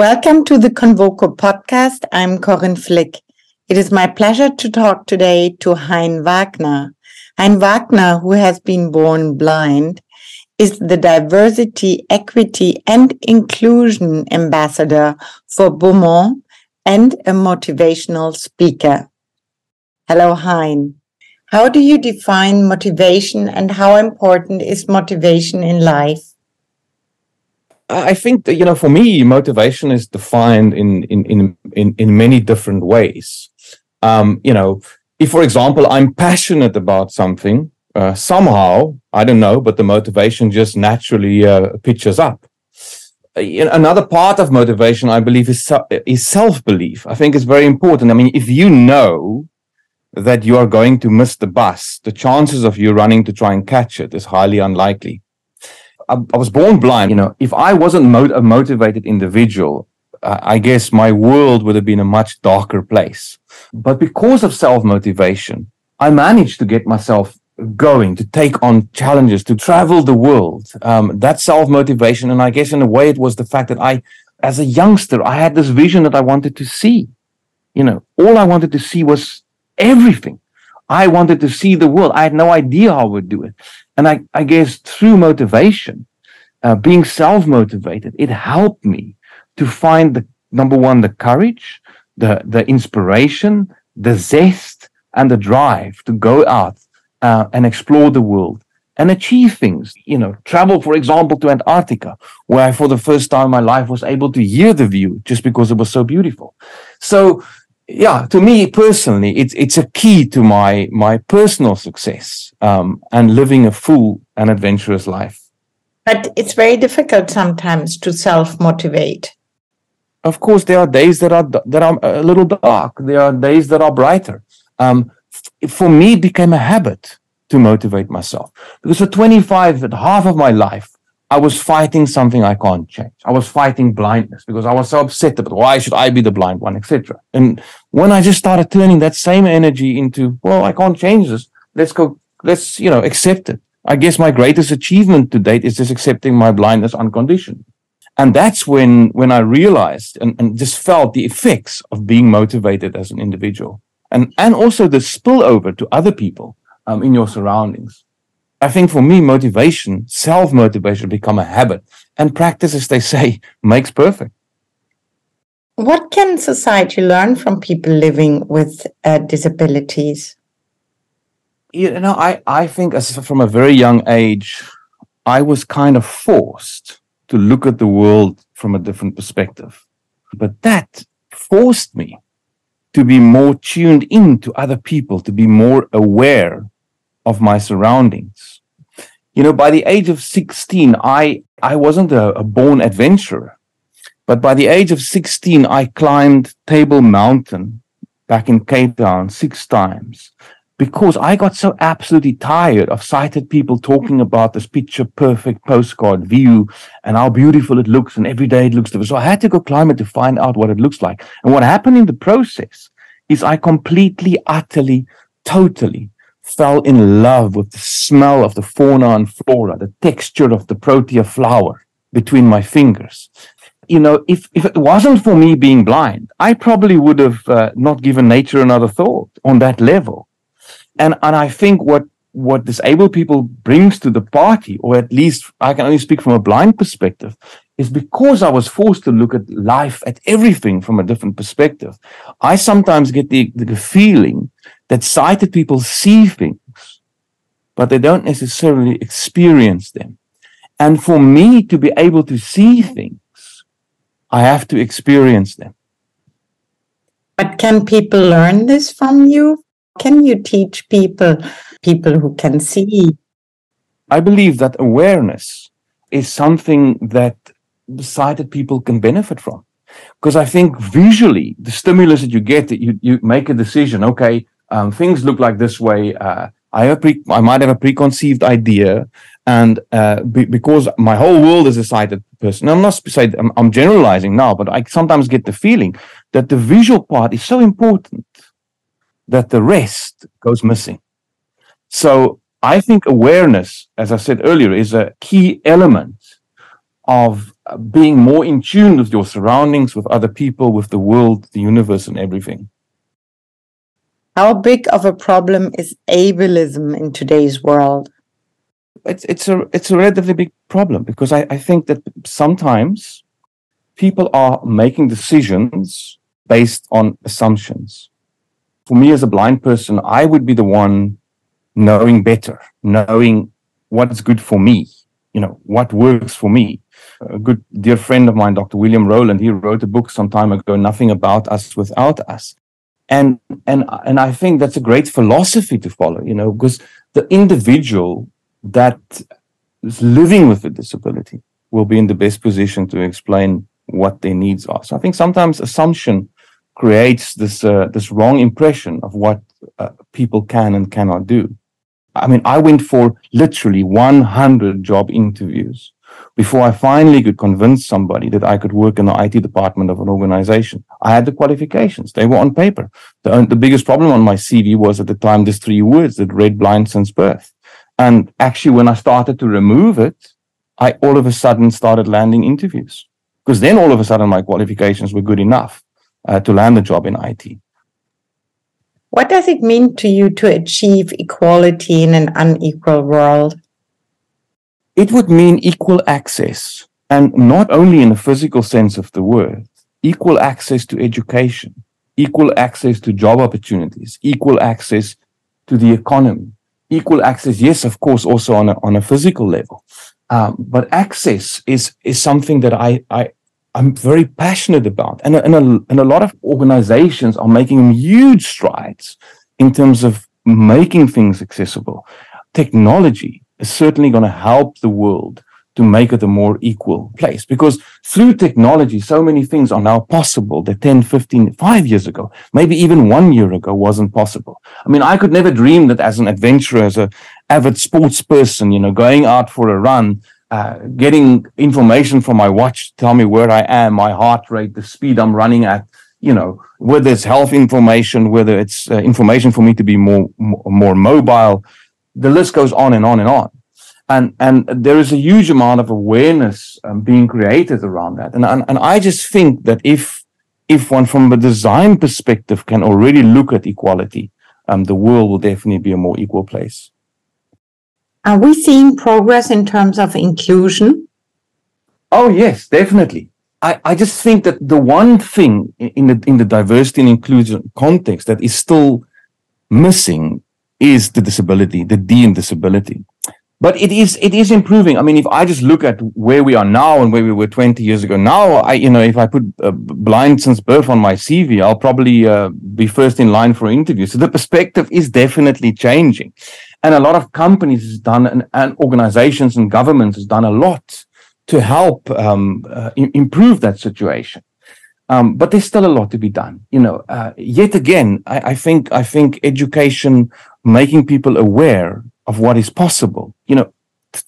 Welcome to the Convoco podcast. I'm Corinne Flick. It is my pleasure to talk today to Hein Wagner. Hein Wagner, who has been born blind, is the diversity, equity, and inclusion ambassador for Beaumont and a motivational speaker. Hello, Hein. How do you define motivation and how important is motivation in life? I think that, you know, for me, motivation is defined in in in in, in many different ways. Um, you know, if, for example, I'm passionate about something, uh, somehow I don't know, but the motivation just naturally uh, pitches up. Uh, another part of motivation, I believe, is is self belief. I think it's very important. I mean, if you know that you are going to miss the bus, the chances of you running to try and catch it is highly unlikely. I, I was born blind. You know, if I wasn't a motivated individual, uh, I guess my world would have been a much darker place. But because of self motivation, I managed to get myself going, to take on challenges, to travel the world. Um, that self motivation. And I guess in a way, it was the fact that I, as a youngster, I had this vision that I wanted to see. You know, all I wanted to see was everything. I wanted to see the world. I had no idea how I would do it. And I, I guess through motivation, uh, being self motivated, it helped me to find the number one, the courage, the, the inspiration, the zest, and the drive to go out uh, and explore the world and achieve things. You know, travel, for example, to Antarctica, where I, for the first time in my life, was able to hear the view just because it was so beautiful. So, yeah, to me personally, it's it's a key to my my personal success um, and living a full and adventurous life. But it's very difficult sometimes to self motivate. Of course, there are days that are that are a little dark. There are days that are brighter. Um, for me, it became a habit to motivate myself because for 25, half of my life, I was fighting something I can't change. I was fighting blindness because I was so upset about why should I be the blind one, etc. And when I just started turning that same energy into, well, I can't change this. Let's go. Let's you know accept it. I guess my greatest achievement to date is just accepting my blindness unconditionally. And that's when when I realized and, and just felt the effects of being motivated as an individual, and and also the spillover to other people um, in your surroundings. I think for me, motivation, self motivation, become a habit, and practice, as they say, makes perfect. What can society learn from people living with uh, disabilities? You know, I, I think as from a very young age, I was kind of forced to look at the world from a different perspective. But that forced me to be more tuned in to other people, to be more aware of my surroundings. You know, by the age of 16, I, I wasn't a, a born adventurer, but by the age of 16, I climbed Table Mountain back in Cape Town six times because I got so absolutely tired of sighted people talking about this picture perfect postcard view and how beautiful it looks and every day it looks different. So I had to go climb it to find out what it looks like. And what happened in the process is I completely, utterly, totally fell in love with the smell of the fauna and flora, the texture of the protea flower between my fingers. You know, if, if it wasn't for me being blind, I probably would have uh, not given nature another thought on that level. And, and I think what, what disabled people brings to the party, or at least I can only speak from a blind perspective, is because I was forced to look at life, at everything from a different perspective. I sometimes get the, the feeling that sighted people see things, but they don't necessarily experience them. And for me to be able to see things, I have to experience them. But can people learn this from you? Can you teach people, people who can see? I believe that awareness is something that sighted people can benefit from. Because I think visually, the stimulus that you get, that you, you make a decision, okay, um, things look like this way. Uh, I pre- I might have a preconceived idea, and uh, be- because my whole world is a sighted person. I'm not saying I'm, I'm generalizing now, but I sometimes get the feeling that the visual part is so important that the rest goes missing. So I think awareness, as I said earlier, is a key element of uh, being more in tune with your surroundings, with other people, with the world, the universe, and everything. How big of a problem is ableism in today's world? It's it's a it's a relatively big problem because I, I think that sometimes people are making decisions based on assumptions. For me as a blind person, I would be the one knowing better, knowing what's good for me, you know, what works for me. A good dear friend of mine, Dr. William Rowland, he wrote a book some time ago, Nothing About Us Without Us. And and and I think that's a great philosophy to follow, you know, because the individual that is living with a disability will be in the best position to explain what their needs are. So I think sometimes assumption creates this uh, this wrong impression of what uh, people can and cannot do. I mean, I went for literally 100 job interviews before I finally could convince somebody that I could work in the IT department of an organization. I had the qualifications. They were on paper. The, the biggest problem on my CV was at the time, these three words that read blind since birth. And actually, when I started to remove it, I all of a sudden started landing interviews because then all of a sudden my qualifications were good enough uh, to land a job in IT. What does it mean to you to achieve equality in an unequal world? It would mean equal access, and not only in the physical sense of the word, equal access to education, equal access to job opportunities, equal access to the economy, equal access, yes, of course, also on a, on a physical level. Um, but access is, is something that I, I, I'm very passionate about. And, and, a, and a lot of organizations are making huge strides in terms of making things accessible. Technology is certainly going to help the world to make it a more equal place because through technology, so many things are now possible that 10, 15, five years ago, maybe even one year ago wasn't possible. I mean, I could never dream that as an adventurer, as a avid sports person, you know, going out for a run, uh, getting information from my watch, tell me where I am, my heart rate, the speed I'm running at, you know, whether it's health information, whether it's uh, information for me to be more, more mobile. The list goes on and on and on. And, and there is a huge amount of awareness um, being created around that. And, and, and I just think that if, if one from a design perspective can already look at equality, um, the world will definitely be a more equal place. Are we seeing progress in terms of inclusion? Oh, yes, definitely. I, I just think that the one thing in the, in the diversity and inclusion context that is still missing is the disability, the D in disability. But it is it is improving. I mean, if I just look at where we are now and where we were 20 years ago, now I you know if I put uh, blind since birth on my CV, I'll probably uh, be first in line for an interview. So the perspective is definitely changing. And a lot of companies has done and, and organizations and governments has done a lot to help um, uh, improve that situation. Um, but there's still a lot to be done. You know, uh, yet again, I, I, think I think education, making people aware of what is possible. You know,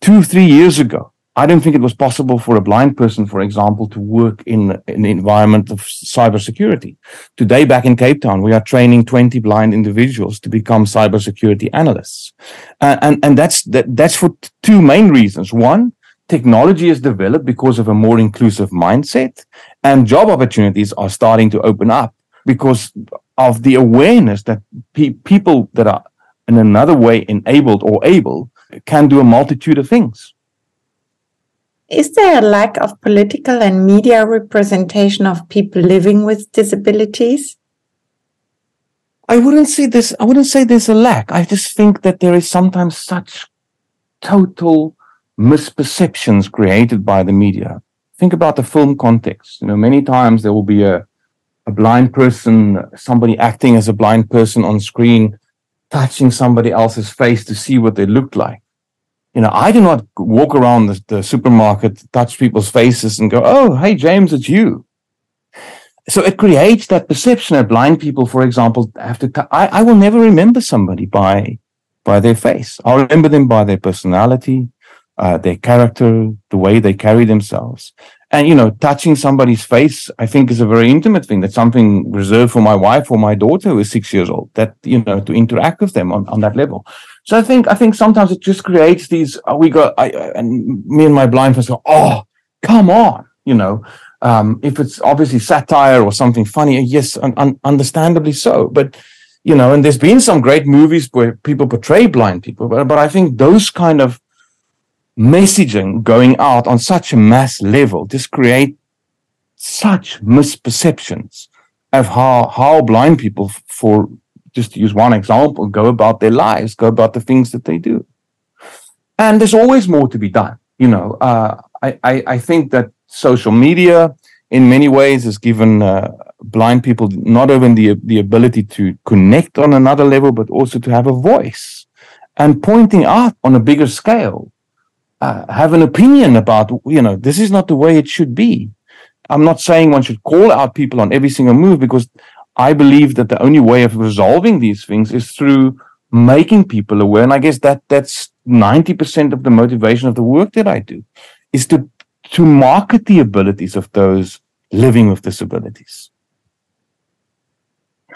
two three years ago, I don't think it was possible for a blind person, for example, to work in, in the environment of cybersecurity. Today, back in Cape Town, we are training 20 blind individuals to become cybersecurity analysts. Uh, and, and that's, that, that's for two main reasons. One, technology is developed because of a more inclusive mindset and job opportunities are starting to open up because of the awareness that pe- people that are in another way enabled or able can do a multitude of things. Is there a lack of political and media representation of people living with disabilities? I wouldn't say this. I wouldn't say there's a lack. I just think that there is sometimes such total misperceptions created by the media. Think about the film context. You know, many times there will be a, a blind person, somebody acting as a blind person on screen, touching somebody else's face to see what they look like you know, I do not walk around the, the supermarket, touch people's faces and go, oh, hey, James, it's you. So it creates that perception that blind people, for example, have to, t- I, I will never remember somebody by, by their face. I'll remember them by their personality, uh, their character, the way they carry themselves. And, you know, touching somebody's face, I think is a very intimate thing. That's something reserved for my wife or my daughter who is six years old, that, you know, to interact with them on, on that level. So I think, I think sometimes it just creates these, uh, we go, I, and me and my blind friends go, oh, come on. You know, um, if it's obviously satire or something funny, yes, un- un- understandably so. But you know, and there's been some great movies where people portray blind people, but, but I think those kind of messaging going out on such a mass level just create such misperceptions of how how blind people for just to use one example go about their lives go about the things that they do. And there's always more to be done you know uh, I, I, I think that social media in many ways has given uh, blind people not only the, the ability to connect on another level but also to have a voice. And pointing out on a bigger scale uh, have an opinion about you know this is not the way it should be. I'm not saying one should call out people on every single move because i believe that the only way of resolving these things is through making people aware. And i guess that that's 90% of the motivation of the work that i do is to to market the abilities of those living with disabilities.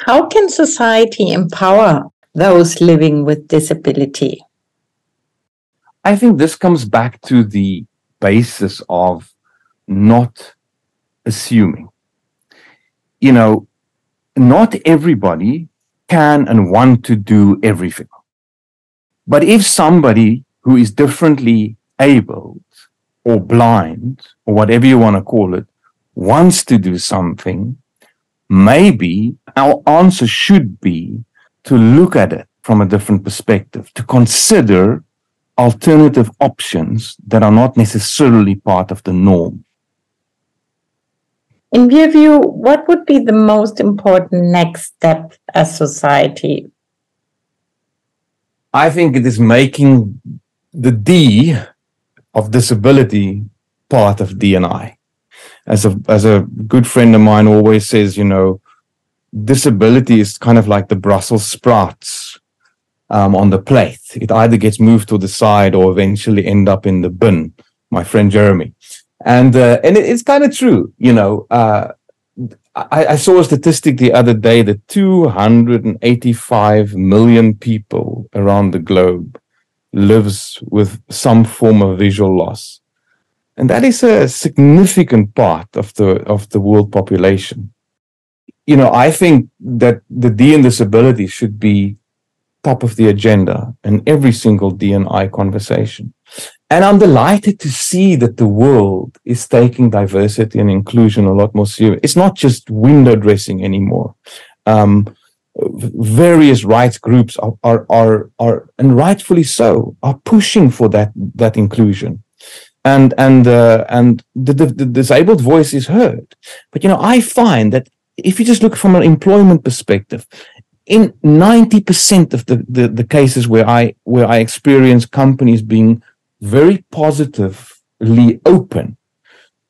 How can society empower those living with disability I think this comes back to the basis of not assuming. You know, not everybody can and want to do everything. But if somebody who is differently abled or blind or whatever you want to call it wants to do something, maybe our answer should be to look at it from a different perspective, to consider alternative options that are not necessarily part of the norm. In your view, what would be the most important next step as society? I think it is making the D of disability part of DNI. As a as a good friend of mine always says, you know, disability is kind of like the Brussels sprouts um, on the plate. It either gets moved to the side or eventually end up in the bin. My friend Jeremy, and uh, and it, it's kind of true. You know, uh, I, I, saw a statistic the other day that 285 million people around the globe lives with some form of visual loss, and that is a significant part of the of the world population. You know, I think that the D in disability should be top of the agenda in every single DNI conversation. And I'm delighted to see that the world is taking diversity and inclusion a lot more serious. It's not just window dressing anymore. Um, various rights groups are, are, are, are, and rightfully so, are pushing for that, that inclusion. And, and, uh, and the, the, the disabled voice is heard. But, you know, I find that if you just look from an employment perspective, in 90% of the, the, the, cases where I where I experience companies being very positively open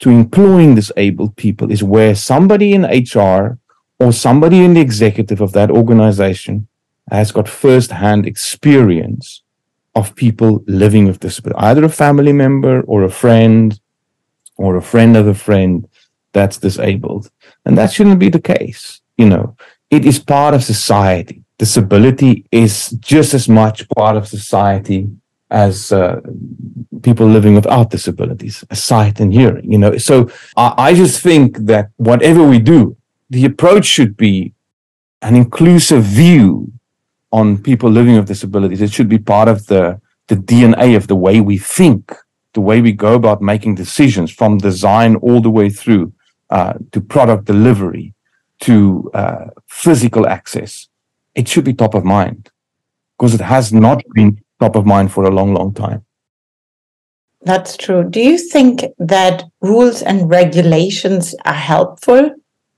to employing disabled people is where somebody in HR or somebody in the executive of that organization has got first-hand experience of people living with disability, either a family member or a friend or a friend of a friend that's disabled. And that shouldn't be the case. You know, it is part of society. Disability is just as much part of society as uh, people living without disabilities, sight and hearing. You know, so I, I just think that whatever we do, the approach should be an inclusive view on people living with disabilities. It should be part of the the DNA of the way we think, the way we go about making decisions, from design all the way through uh, to product delivery to uh, physical access, it should be top of mind because it has not been top of mind for a long, long time. That's true. Do you think that rules and regulations are helpful?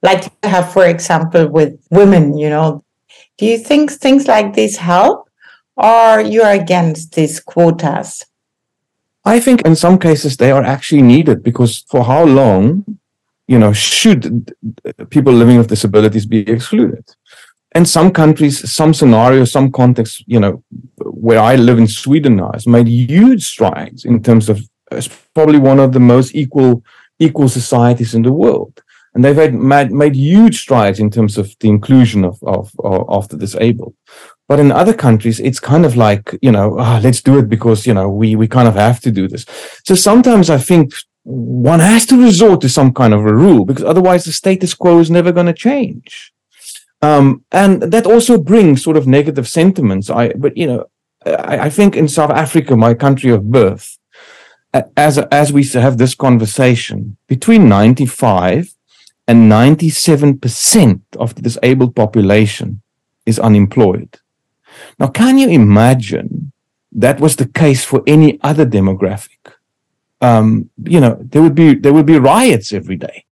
Like you have, for example, with women, you know, do you think things like this help or you're against these quotas? I think in some cases they are actually needed because for how long you know, should people living with disabilities be excluded? And some countries, some scenarios, some contexts, you know, where I live in Sweden now, has made huge strides in terms of it's probably one of the most equal equal societies in the world. And they've made, made huge strides in terms of the inclusion of, of, of the disabled. But in other countries, it's kind of like, you know, oh, let's do it because, you know, we, we kind of have to do this. So sometimes I think one has to resort to some kind of a rule because otherwise the status quo is never going to change. Um, and that also brings sort of negative sentiments. I, but you know, I, I think in South Africa, my country of birth, as as we have this conversation, between ninety five and ninety seven percent of the disabled population is unemployed. Now, can you imagine that was the case for any other demographic? Um, you know, there would be there would be riots every day.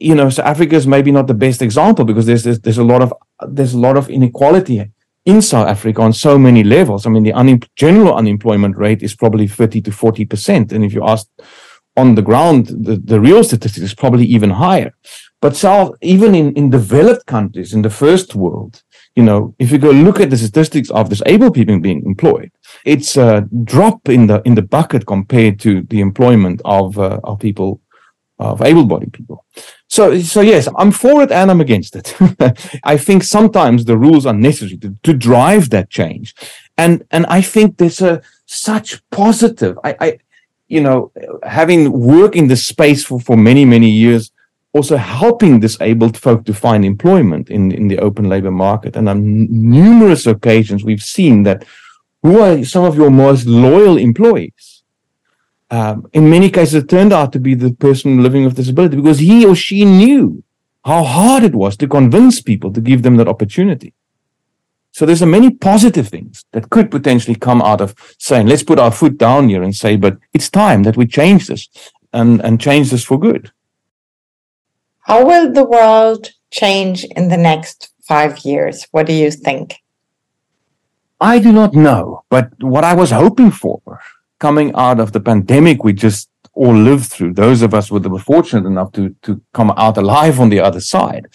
You know, so Africa is maybe not the best example because there's there's, there's a lot of there's a lot of inequality in South Africa on so many levels. I mean, the general unemployment rate is probably 30 to 40 percent, and if you ask on the ground, the, the real statistics is probably even higher. But South, even in, in developed countries, in the first world, you know, if you go look at the statistics of disabled people being employed, it's a drop in the in the bucket compared to the employment of uh, of people of able-bodied people. So so yes, I'm for it and I'm against it. I think sometimes the rules are necessary to, to drive that change, and and I think there's a such positive. I, I you know having worked in this space for for many many years also helping disabled folk to find employment in, in the open labor market. And on numerous occasions, we've seen that who are some of your most loyal employees? Um, in many cases, it turned out to be the person living with disability because he or she knew how hard it was to convince people to give them that opportunity. So there's a many positive things that could potentially come out of saying, let's put our foot down here and say, but it's time that we change this and, and change this for good. How will the world change in the next five years? What do you think? I do not know, but what I was hoping for coming out of the pandemic we just all lived through, those of us who were fortunate enough to, to come out alive on the other side,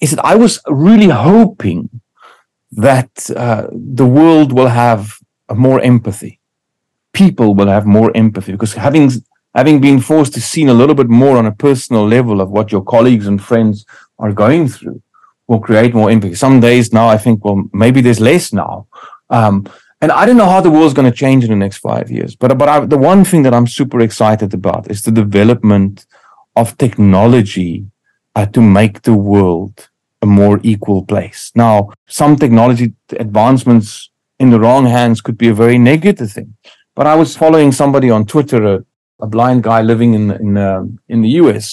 is that I was really hoping that uh, the world will have more empathy. People will have more empathy because having having been forced to see a little bit more on a personal level of what your colleagues and friends are going through will create more empathy. Some days now I think, well, maybe there's less now. Um, and I don't know how the world's going to change in the next five years. But, but I, the one thing that I'm super excited about is the development of technology uh, to make the world a more equal place. Now, some technology advancements in the wrong hands could be a very negative thing. But I was following somebody on Twitter, a blind guy living in in uh, in the US,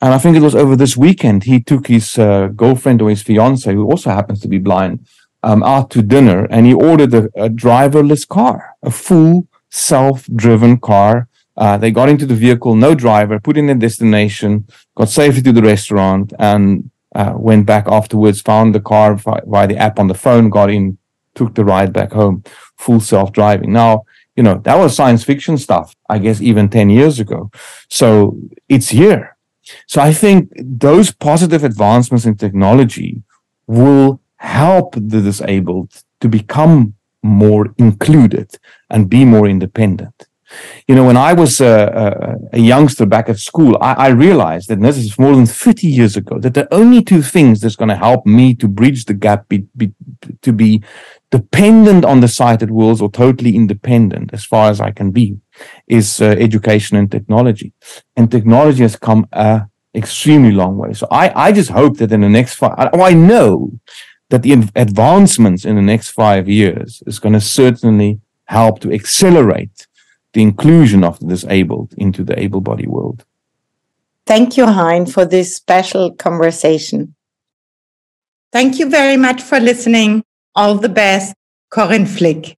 and I think it was over this weekend he took his uh, girlfriend or his fiance, who also happens to be blind, um, out to dinner, and he ordered a, a driverless car, a full self-driven car. Uh, they got into the vehicle, no driver, put in their destination, got safely to the restaurant, and uh, went back afterwards. Found the car via, via the app on the phone, got in, took the ride back home, full self-driving. Now you know, that was science fiction stuff, I guess, even 10 years ago. So it's here. So I think those positive advancements in technology will help the disabled to become more included and be more independent. You know, when I was a, a, a youngster back at school, I, I, realized that this is more than 30 years ago, that the only two things that's going to help me to bridge the gap be, be, to be dependent on the sighted worlds or totally independent as far as I can be is uh, education and technology. And technology has come a extremely long way. So I, I just hope that in the next five, oh, I know that the advancements in the next five years is going to certainly help to accelerate the inclusion of the disabled into the able bodied world. Thank you, Hein, for this special conversation. Thank you very much for listening. All the best, Corinne Flick.